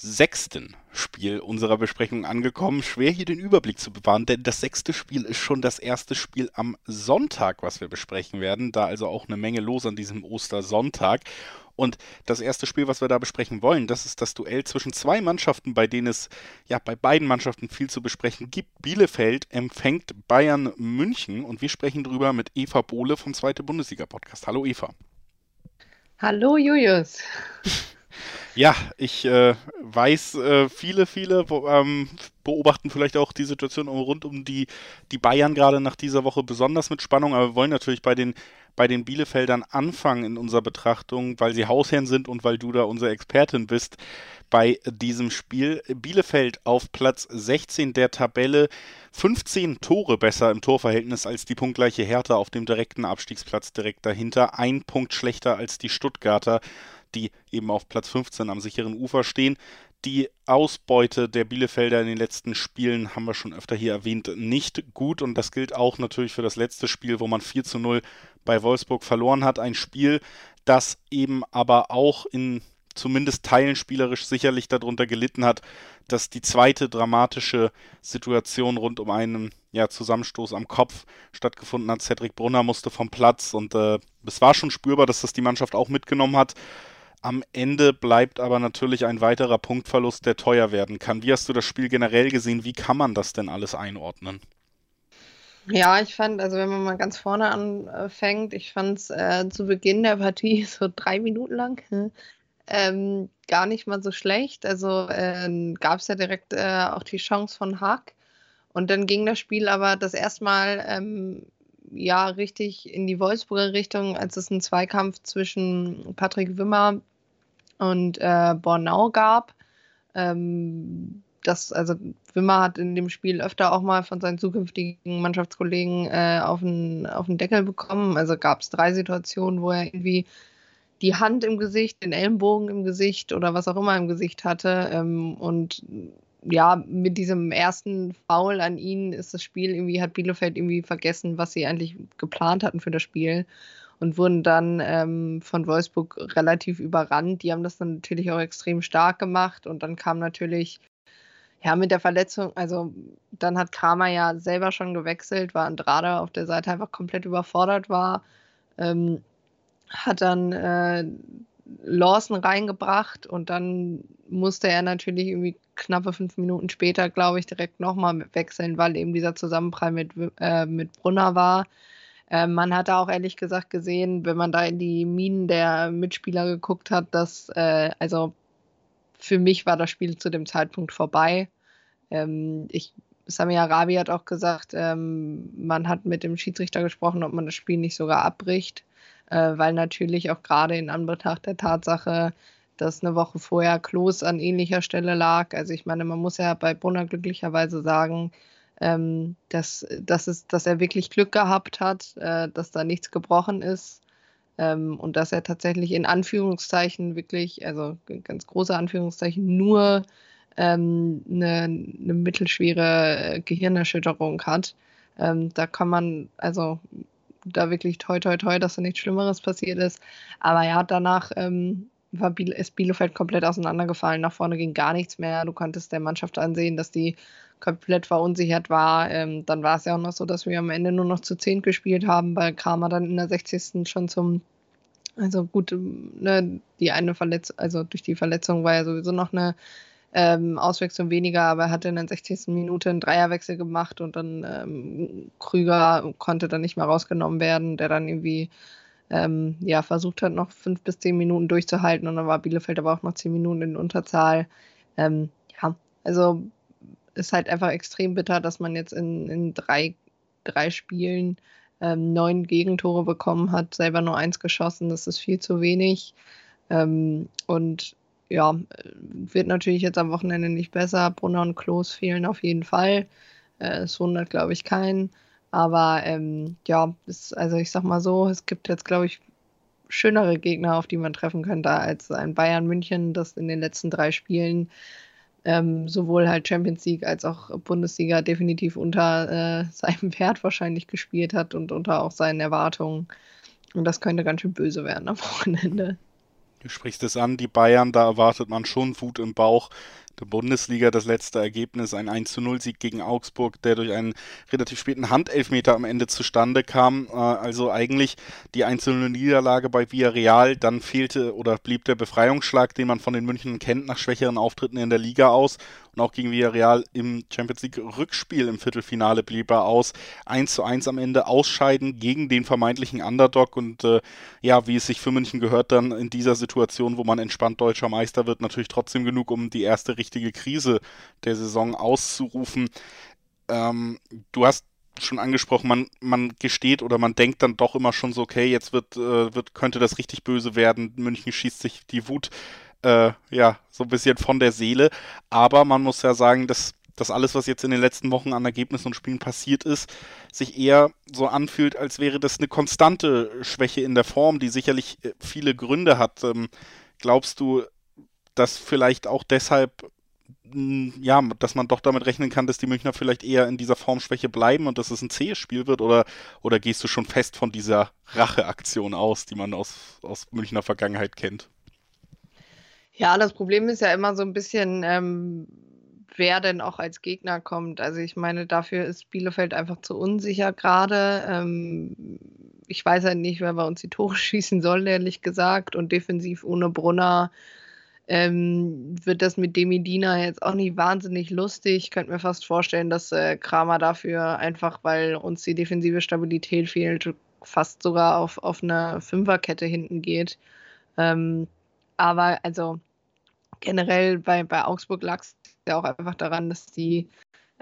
sechsten Spiel unserer Besprechung angekommen. Schwer hier den Überblick zu bewahren, denn das sechste Spiel ist schon das erste Spiel am Sonntag, was wir besprechen werden. Da also auch eine Menge los an diesem Ostersonntag. Und das erste Spiel, was wir da besprechen wollen, das ist das Duell zwischen zwei Mannschaften, bei denen es ja bei beiden Mannschaften viel zu besprechen gibt. Bielefeld empfängt Bayern München und wir sprechen drüber mit Eva Bohle vom Zweite Bundesliga Podcast. Hallo Eva. Hallo Julius. Ja, ich äh, weiß, äh, viele, viele ähm, beobachten vielleicht auch die Situation rund um die, die Bayern gerade nach dieser Woche besonders mit Spannung, aber wir wollen natürlich bei den, bei den Bielefeldern anfangen in unserer Betrachtung, weil sie Hausherren sind und weil du da unsere Expertin bist bei diesem Spiel. Bielefeld auf Platz 16 der Tabelle, 15 Tore besser im Torverhältnis als die punktgleiche Hertha auf dem direkten Abstiegsplatz direkt dahinter, ein Punkt schlechter als die Stuttgarter die eben auf Platz 15 am sicheren Ufer stehen. Die Ausbeute der Bielefelder in den letzten Spielen haben wir schon öfter hier erwähnt, nicht gut und das gilt auch natürlich für das letzte Spiel, wo man 4 zu 0 bei Wolfsburg verloren hat. Ein Spiel, das eben aber auch in zumindest Teilen spielerisch sicherlich darunter gelitten hat, dass die zweite dramatische Situation rund um einen ja, Zusammenstoß am Kopf stattgefunden hat. Cedric Brunner musste vom Platz und äh, es war schon spürbar, dass das die Mannschaft auch mitgenommen hat. Am Ende bleibt aber natürlich ein weiterer Punktverlust, der teuer werden kann. Wie hast du das Spiel generell gesehen? Wie kann man das denn alles einordnen? Ja, ich fand, also wenn man mal ganz vorne anfängt, ich fand es äh, zu Beginn der Partie so drei Minuten lang ähm, gar nicht mal so schlecht. Also äh, gab es ja direkt äh, auch die Chance von Hack. Und dann ging das Spiel aber das erste Mal ähm, ja richtig in die Wolfsburger Richtung, als es einen Zweikampf zwischen Patrick Wimmer und äh, Bornau gab. Ähm, das, also Wimmer hat in dem Spiel öfter auch mal von seinen zukünftigen Mannschaftskollegen äh, auf, den, auf den Deckel bekommen. Also gab es drei Situationen, wo er irgendwie die Hand im Gesicht, den Ellenbogen im Gesicht oder was auch immer im Gesicht hatte. Ähm, und ja, mit diesem ersten Foul an ihn ist das Spiel irgendwie, hat Bielefeld irgendwie vergessen, was sie eigentlich geplant hatten für das Spiel und wurden dann ähm, von Wolfsburg relativ überrannt. Die haben das dann natürlich auch extrem stark gemacht und dann kam natürlich, ja, mit der Verletzung, also dann hat Kramer ja selber schon gewechselt, war Andrade auf der Seite einfach komplett überfordert war, ähm, hat dann äh, Lawson reingebracht und dann musste er natürlich irgendwie knappe fünf Minuten später, glaube ich, direkt nochmal wechseln, weil eben dieser Zusammenprall mit, äh, mit Brunner war. Äh, man hat da auch ehrlich gesagt gesehen, wenn man da in die Minen der Mitspieler geguckt hat, dass, äh, also für mich war das Spiel zu dem Zeitpunkt vorbei. Ähm, ich, Sami Arabi hat auch gesagt, ähm, man hat mit dem Schiedsrichter gesprochen, ob man das Spiel nicht sogar abbricht, äh, weil natürlich auch gerade in Anbetracht der Tatsache, dass eine Woche vorher Klos an ähnlicher Stelle lag. Also ich meine, man muss ja bei Brunner glücklicherweise sagen, ähm, dass, dass, es, dass er wirklich Glück gehabt hat, äh, dass da nichts gebrochen ist ähm, und dass er tatsächlich in Anführungszeichen wirklich, also ganz große Anführungszeichen, nur ähm, eine, eine, mittelschwere äh, Gehirnerschütterung hat. Ähm, da kann man, also da wirklich toi toi toi, dass da nichts Schlimmeres passiert ist. Aber ja, danach ähm, war Biel ist Bielefeld komplett auseinandergefallen. Nach vorne ging gar nichts mehr. Du konntest der Mannschaft ansehen, dass die komplett verunsichert war. Ähm, dann war es ja auch noch so, dass wir am Ende nur noch zu 10 gespielt haben, weil Kramer dann in der 60. schon zum, also gut, ne, die eine Verletzung, also durch die Verletzung war ja sowieso noch eine ähm, Auswechslung weniger, aber er hatte in der 60. Minute einen Dreierwechsel gemacht und dann ähm, Krüger konnte dann nicht mehr rausgenommen werden, der dann irgendwie ähm, ja, versucht hat, noch fünf bis zehn Minuten durchzuhalten und dann war Bielefeld aber auch noch zehn Minuten in Unterzahl. Ähm, ja, also ist halt einfach extrem bitter, dass man jetzt in, in drei, drei Spielen ähm, neun Gegentore bekommen hat, selber nur eins geschossen. Das ist viel zu wenig. Ähm, und ja, wird natürlich jetzt am Wochenende nicht besser. Brunner und Klos fehlen auf jeden Fall. Äh, es wundert, glaube ich, keinen. Aber ähm, ja, es, also ich sag mal so, es gibt jetzt, glaube ich, schönere Gegner, auf die man treffen könnte, als ein Bayern München, das in den letzten drei Spielen ähm, sowohl halt Champions League als auch Bundesliga definitiv unter äh, seinem Wert wahrscheinlich gespielt hat und unter auch seinen Erwartungen. Und das könnte ganz schön böse werden am Wochenende. Du sprichst es an, die Bayern, da erwartet man schon Wut im Bauch der Bundesliga das letzte Ergebnis, ein 1 zu 0 Sieg gegen Augsburg, der durch einen relativ späten Handelfmeter am Ende zustande kam. Äh, also eigentlich die 1 zu 0 Niederlage bei Villarreal, dann fehlte oder blieb der Befreiungsschlag, den man von den München kennt, nach schwächeren Auftritten in der Liga aus und auch gegen Villarreal im Champions League Rückspiel im Viertelfinale blieb er aus. 1 zu 1 am Ende ausscheiden gegen den vermeintlichen Underdog und äh, ja, wie es sich für München gehört, dann in dieser Situation, wo man entspannt deutscher Meister wird, natürlich trotzdem genug, um die erste richtige Krise der Saison auszurufen. Ähm, du hast schon angesprochen, man, man gesteht oder man denkt dann doch immer schon so, okay, jetzt wird, äh, wird, könnte das richtig böse werden. München schießt sich die Wut äh, ja, so ein bisschen von der Seele. Aber man muss ja sagen, dass das alles, was jetzt in den letzten Wochen an Ergebnissen und Spielen passiert ist, sich eher so anfühlt, als wäre das eine konstante Schwäche in der Form, die sicherlich äh, viele Gründe hat. Ähm, glaubst du, dass vielleicht auch deshalb ja, dass man doch damit rechnen kann, dass die Münchner vielleicht eher in dieser Formschwäche bleiben und dass es ein zähes Spiel wird? Oder, oder gehst du schon fest von dieser Racheaktion aus, die man aus, aus Münchner Vergangenheit kennt? Ja, das Problem ist ja immer so ein bisschen, ähm, wer denn auch als Gegner kommt. Also ich meine, dafür ist Bielefeld einfach zu unsicher gerade. Ähm, ich weiß halt nicht, wer bei uns die Tore schießen soll, ehrlich gesagt. Und defensiv ohne Brunner ähm, wird das mit Demidina jetzt auch nicht wahnsinnig lustig. Ich könnte mir fast vorstellen, dass äh, Kramer dafür einfach, weil uns die defensive Stabilität fehlt, fast sogar auf, auf eine Fünferkette hinten geht. Ähm, aber also generell bei, bei Augsburg lag es ja auch einfach daran, dass die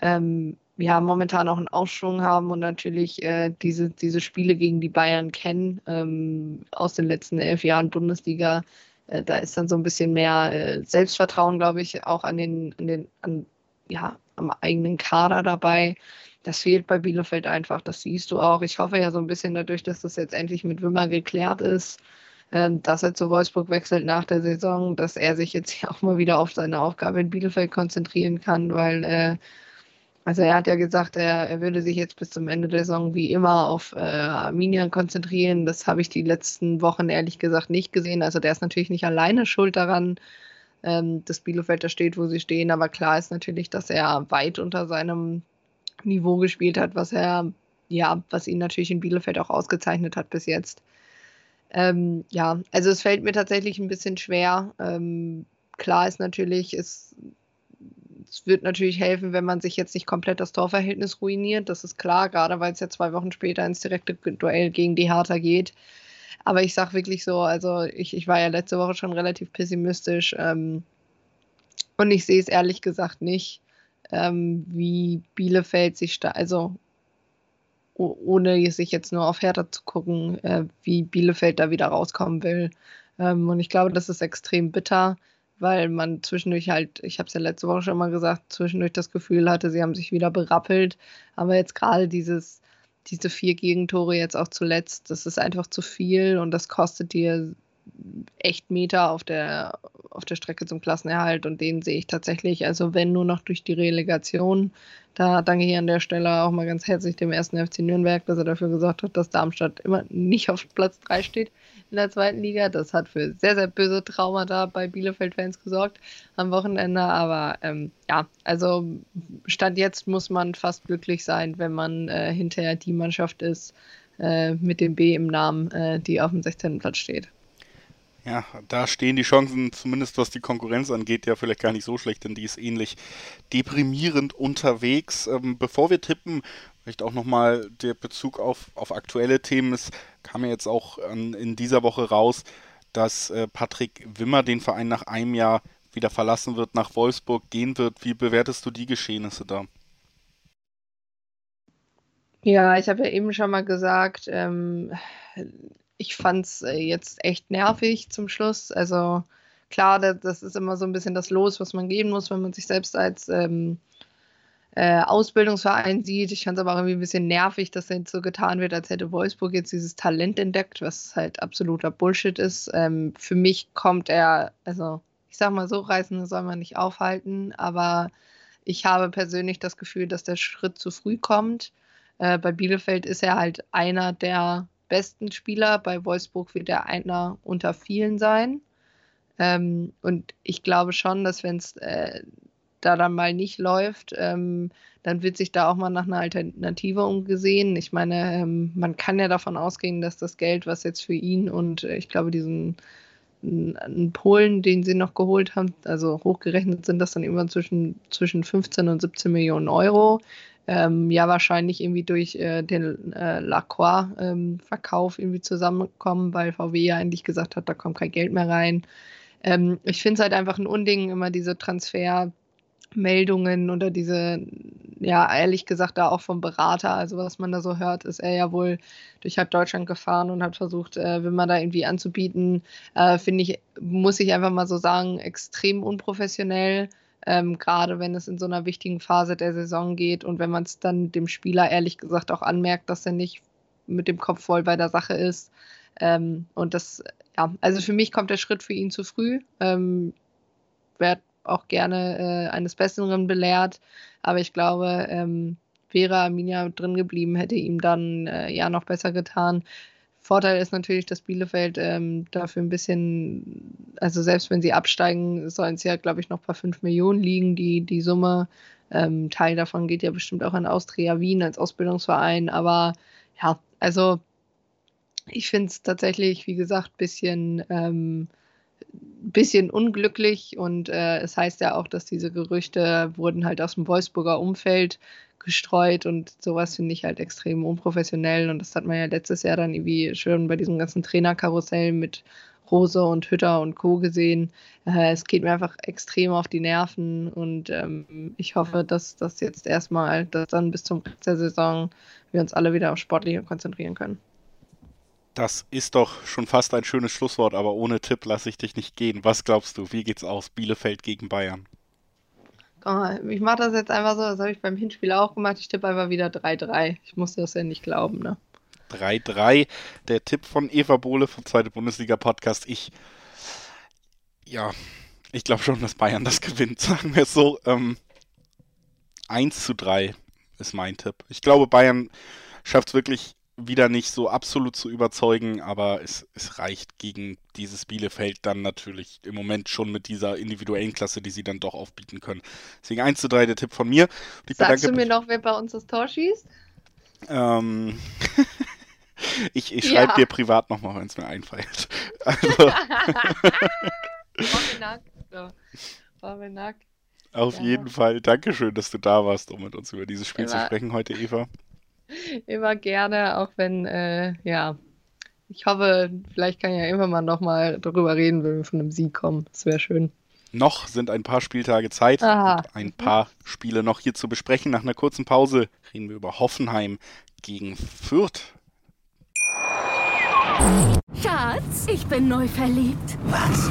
ähm, ja momentan auch einen Aufschwung haben und natürlich äh, diese, diese Spiele gegen die Bayern kennen ähm, aus den letzten elf Jahren Bundesliga. Äh, da ist dann so ein bisschen mehr äh, Selbstvertrauen, glaube ich, auch an den, an den, an, ja, am eigenen Kader dabei. Das fehlt bei Bielefeld einfach, das siehst du auch. Ich hoffe ja so ein bisschen dadurch, dass das jetzt endlich mit Wimmer geklärt ist, ähm, dass er zu Wolfsburg wechselt nach der Saison, dass er sich jetzt auch mal wieder auf seine Aufgabe in Bielefeld konzentrieren kann, weil äh, also er hat ja gesagt, er, er, würde sich jetzt bis zum Ende der Saison wie immer auf äh, Arminia konzentrieren. Das habe ich die letzten Wochen ehrlich gesagt nicht gesehen. Also der ist natürlich nicht alleine schuld daran, ähm, dass Bielefeld da steht, wo sie stehen. Aber klar ist natürlich, dass er weit unter seinem Niveau gespielt hat, was er, ja, was ihn natürlich in Bielefeld auch ausgezeichnet hat bis jetzt. Ähm, ja, also es fällt mir tatsächlich ein bisschen schwer. Ähm, klar ist natürlich, es, es wird natürlich helfen, wenn man sich jetzt nicht komplett das Torverhältnis ruiniert. Das ist klar, gerade weil es ja zwei Wochen später ins direkte Duell gegen die Hertha geht. Aber ich sage wirklich so, also ich, ich war ja letzte Woche schon relativ pessimistisch ähm, und ich sehe es ehrlich gesagt nicht, ähm, wie Bielefeld sich, also ohne sich jetzt nur auf Hertha zu gucken, äh, wie Bielefeld da wieder rauskommen will. Ähm, und ich glaube, das ist extrem bitter, weil man zwischendurch halt, ich habe es ja letzte Woche schon mal gesagt, zwischendurch das Gefühl hatte, sie haben sich wieder berappelt. Aber jetzt gerade dieses, diese vier Gegentore jetzt auch zuletzt, das ist einfach zu viel und das kostet dir echt Meter auf der, auf der Strecke zum Klassenerhalt und den sehe ich tatsächlich, also wenn nur noch durch die Relegation. Da danke ich an der Stelle auch mal ganz herzlich dem ersten FC Nürnberg, dass er dafür gesorgt hat, dass Darmstadt immer nicht auf Platz 3 steht in der zweiten Liga. Das hat für sehr, sehr böse Traumata bei Bielefeld-Fans gesorgt am Wochenende. Aber ähm, ja, also Stand jetzt muss man fast glücklich sein, wenn man äh, hinterher die Mannschaft ist äh, mit dem B im Namen, äh, die auf dem 16. Platz steht. Ja, da stehen die Chancen, zumindest was die Konkurrenz angeht, ja vielleicht gar nicht so schlecht, denn die ist ähnlich deprimierend unterwegs. Ähm, bevor wir tippen, vielleicht auch nochmal der Bezug auf, auf aktuelle Themen. Es kam ja jetzt auch an, in dieser Woche raus, dass äh, Patrick Wimmer den Verein nach einem Jahr wieder verlassen wird, nach Wolfsburg gehen wird. Wie bewertest du die Geschehnisse da? Ja, ich habe ja eben schon mal gesagt, ähm, ich fand es äh, jetzt echt nervig zum Schluss. Also klar, das, ist immer so ein bisschen das Los, was man geben muss, wenn man sich selbst als, ähm, äh, Ausbildungsverein sieht. Ich fand es aber auch irgendwie ein bisschen nervig, dass jetzt so getan wird, als hätte Wolfsburg jetzt dieses Talent entdeckt, was halt absoluter Bullshit ist. Ähm, für mich kommt er, also ich sag mal so, Reisende soll man nicht aufhalten, aber ich habe persönlich das Gefühl, dass der Schritt zu früh kommt. Äh, bei Bielefeld ist er halt einer der besten Spieler. Bei Wolfsburg wird er einer unter vielen sein. Ähm, und ich glaube schon, dass wenn es äh, da dann mal nicht läuft, ähm, dann wird sich da auch mal nach einer Alternative umgesehen. Ich meine, ähm, man kann ja davon ausgehen, dass das Geld, was jetzt für ihn und äh, ich glaube, diesen einen Polen, den sie noch geholt haben, also hochgerechnet sind das dann immer zwischen, zwischen 15 und 17 Millionen Euro. Ähm, ja, wahrscheinlich irgendwie durch äh, den äh, Lacroix-Verkauf ähm, irgendwie zusammenkommen, weil VW ja eigentlich gesagt hat, da kommt kein Geld mehr rein. Ähm, ich finde es halt einfach ein Unding, immer diese Transfer- Meldungen oder diese, ja, ehrlich gesagt, da auch vom Berater, also was man da so hört, ist er ja wohl durch halb Deutschland gefahren und hat versucht, äh, wenn man da irgendwie anzubieten, äh, finde ich, muss ich einfach mal so sagen, extrem unprofessionell. Ähm, gerade wenn es in so einer wichtigen Phase der Saison geht und wenn man es dann dem Spieler ehrlich gesagt auch anmerkt, dass er nicht mit dem Kopf voll bei der Sache ist. Ähm, und das, ja, also für mich kommt der Schritt für ihn zu früh. Ähm, werd auch gerne äh, eines Besseren belehrt. Aber ich glaube, ähm, wäre Arminia drin geblieben, hätte ihm dann äh, ja noch besser getan. Vorteil ist natürlich, dass Bielefeld ähm, dafür ein bisschen, also selbst wenn sie absteigen, sollen es ja, glaube ich, noch bei 5 Millionen liegen, die, die Summe. Ähm, Teil davon geht ja bestimmt auch an Austria Wien als Ausbildungsverein. Aber ja, also ich finde es tatsächlich, wie gesagt, ein bisschen ähm, bisschen unglücklich und äh, es heißt ja auch, dass diese Gerüchte wurden halt aus dem Wolfsburger Umfeld gestreut und sowas finde ich halt extrem unprofessionell und das hat man ja letztes Jahr dann irgendwie schön bei diesem ganzen Trainerkarussell mit Rose und Hütter und Co. gesehen. Äh, es geht mir einfach extrem auf die Nerven und ähm, ich hoffe, dass das jetzt erstmal, dass dann bis zum Rest der Saison wir uns alle wieder auf Sportliche konzentrieren können. Das ist doch schon fast ein schönes Schlusswort, aber ohne Tipp lasse ich dich nicht gehen. Was glaubst du? Wie geht's aus? Bielefeld gegen Bayern. Ich mache das jetzt einfach so, das habe ich beim Hinspiel auch gemacht. Ich tippe einfach wieder 3-3. Ich musste das ja nicht glauben, ne? 3-3. Der Tipp von Eva Bohle vom Zweite Bundesliga-Podcast. Ich, ja, ich glaube schon, dass Bayern das gewinnt, sagen wir es so. Ähm, 1 zu 3 ist mein Tipp. Ich glaube, Bayern schafft es wirklich wieder nicht so absolut zu überzeugen, aber es, es reicht gegen dieses Bielefeld dann natürlich im Moment schon mit dieser individuellen Klasse, die sie dann doch aufbieten können. Deswegen 1 zu 3 der Tipp von mir. Ich Sagst du mir noch, wer bei uns das Tor schießt? Ähm, ich ich schreibe ja. dir privat nochmal, wenn es mir einfällt. Also. Auf ja. jeden Fall. Dankeschön, dass du da warst, um mit uns über dieses Spiel Immer. zu sprechen heute, Eva. Immer gerne, auch wenn, äh, ja, ich hoffe, vielleicht kann ja immer mal nochmal darüber reden, wenn wir von einem Sieg kommen. Das wäre schön. Noch sind ein paar Spieltage Zeit, ein paar Spiele noch hier zu besprechen. Nach einer kurzen Pause reden wir über Hoffenheim gegen Fürth. Schatz, ich bin neu verliebt. Was?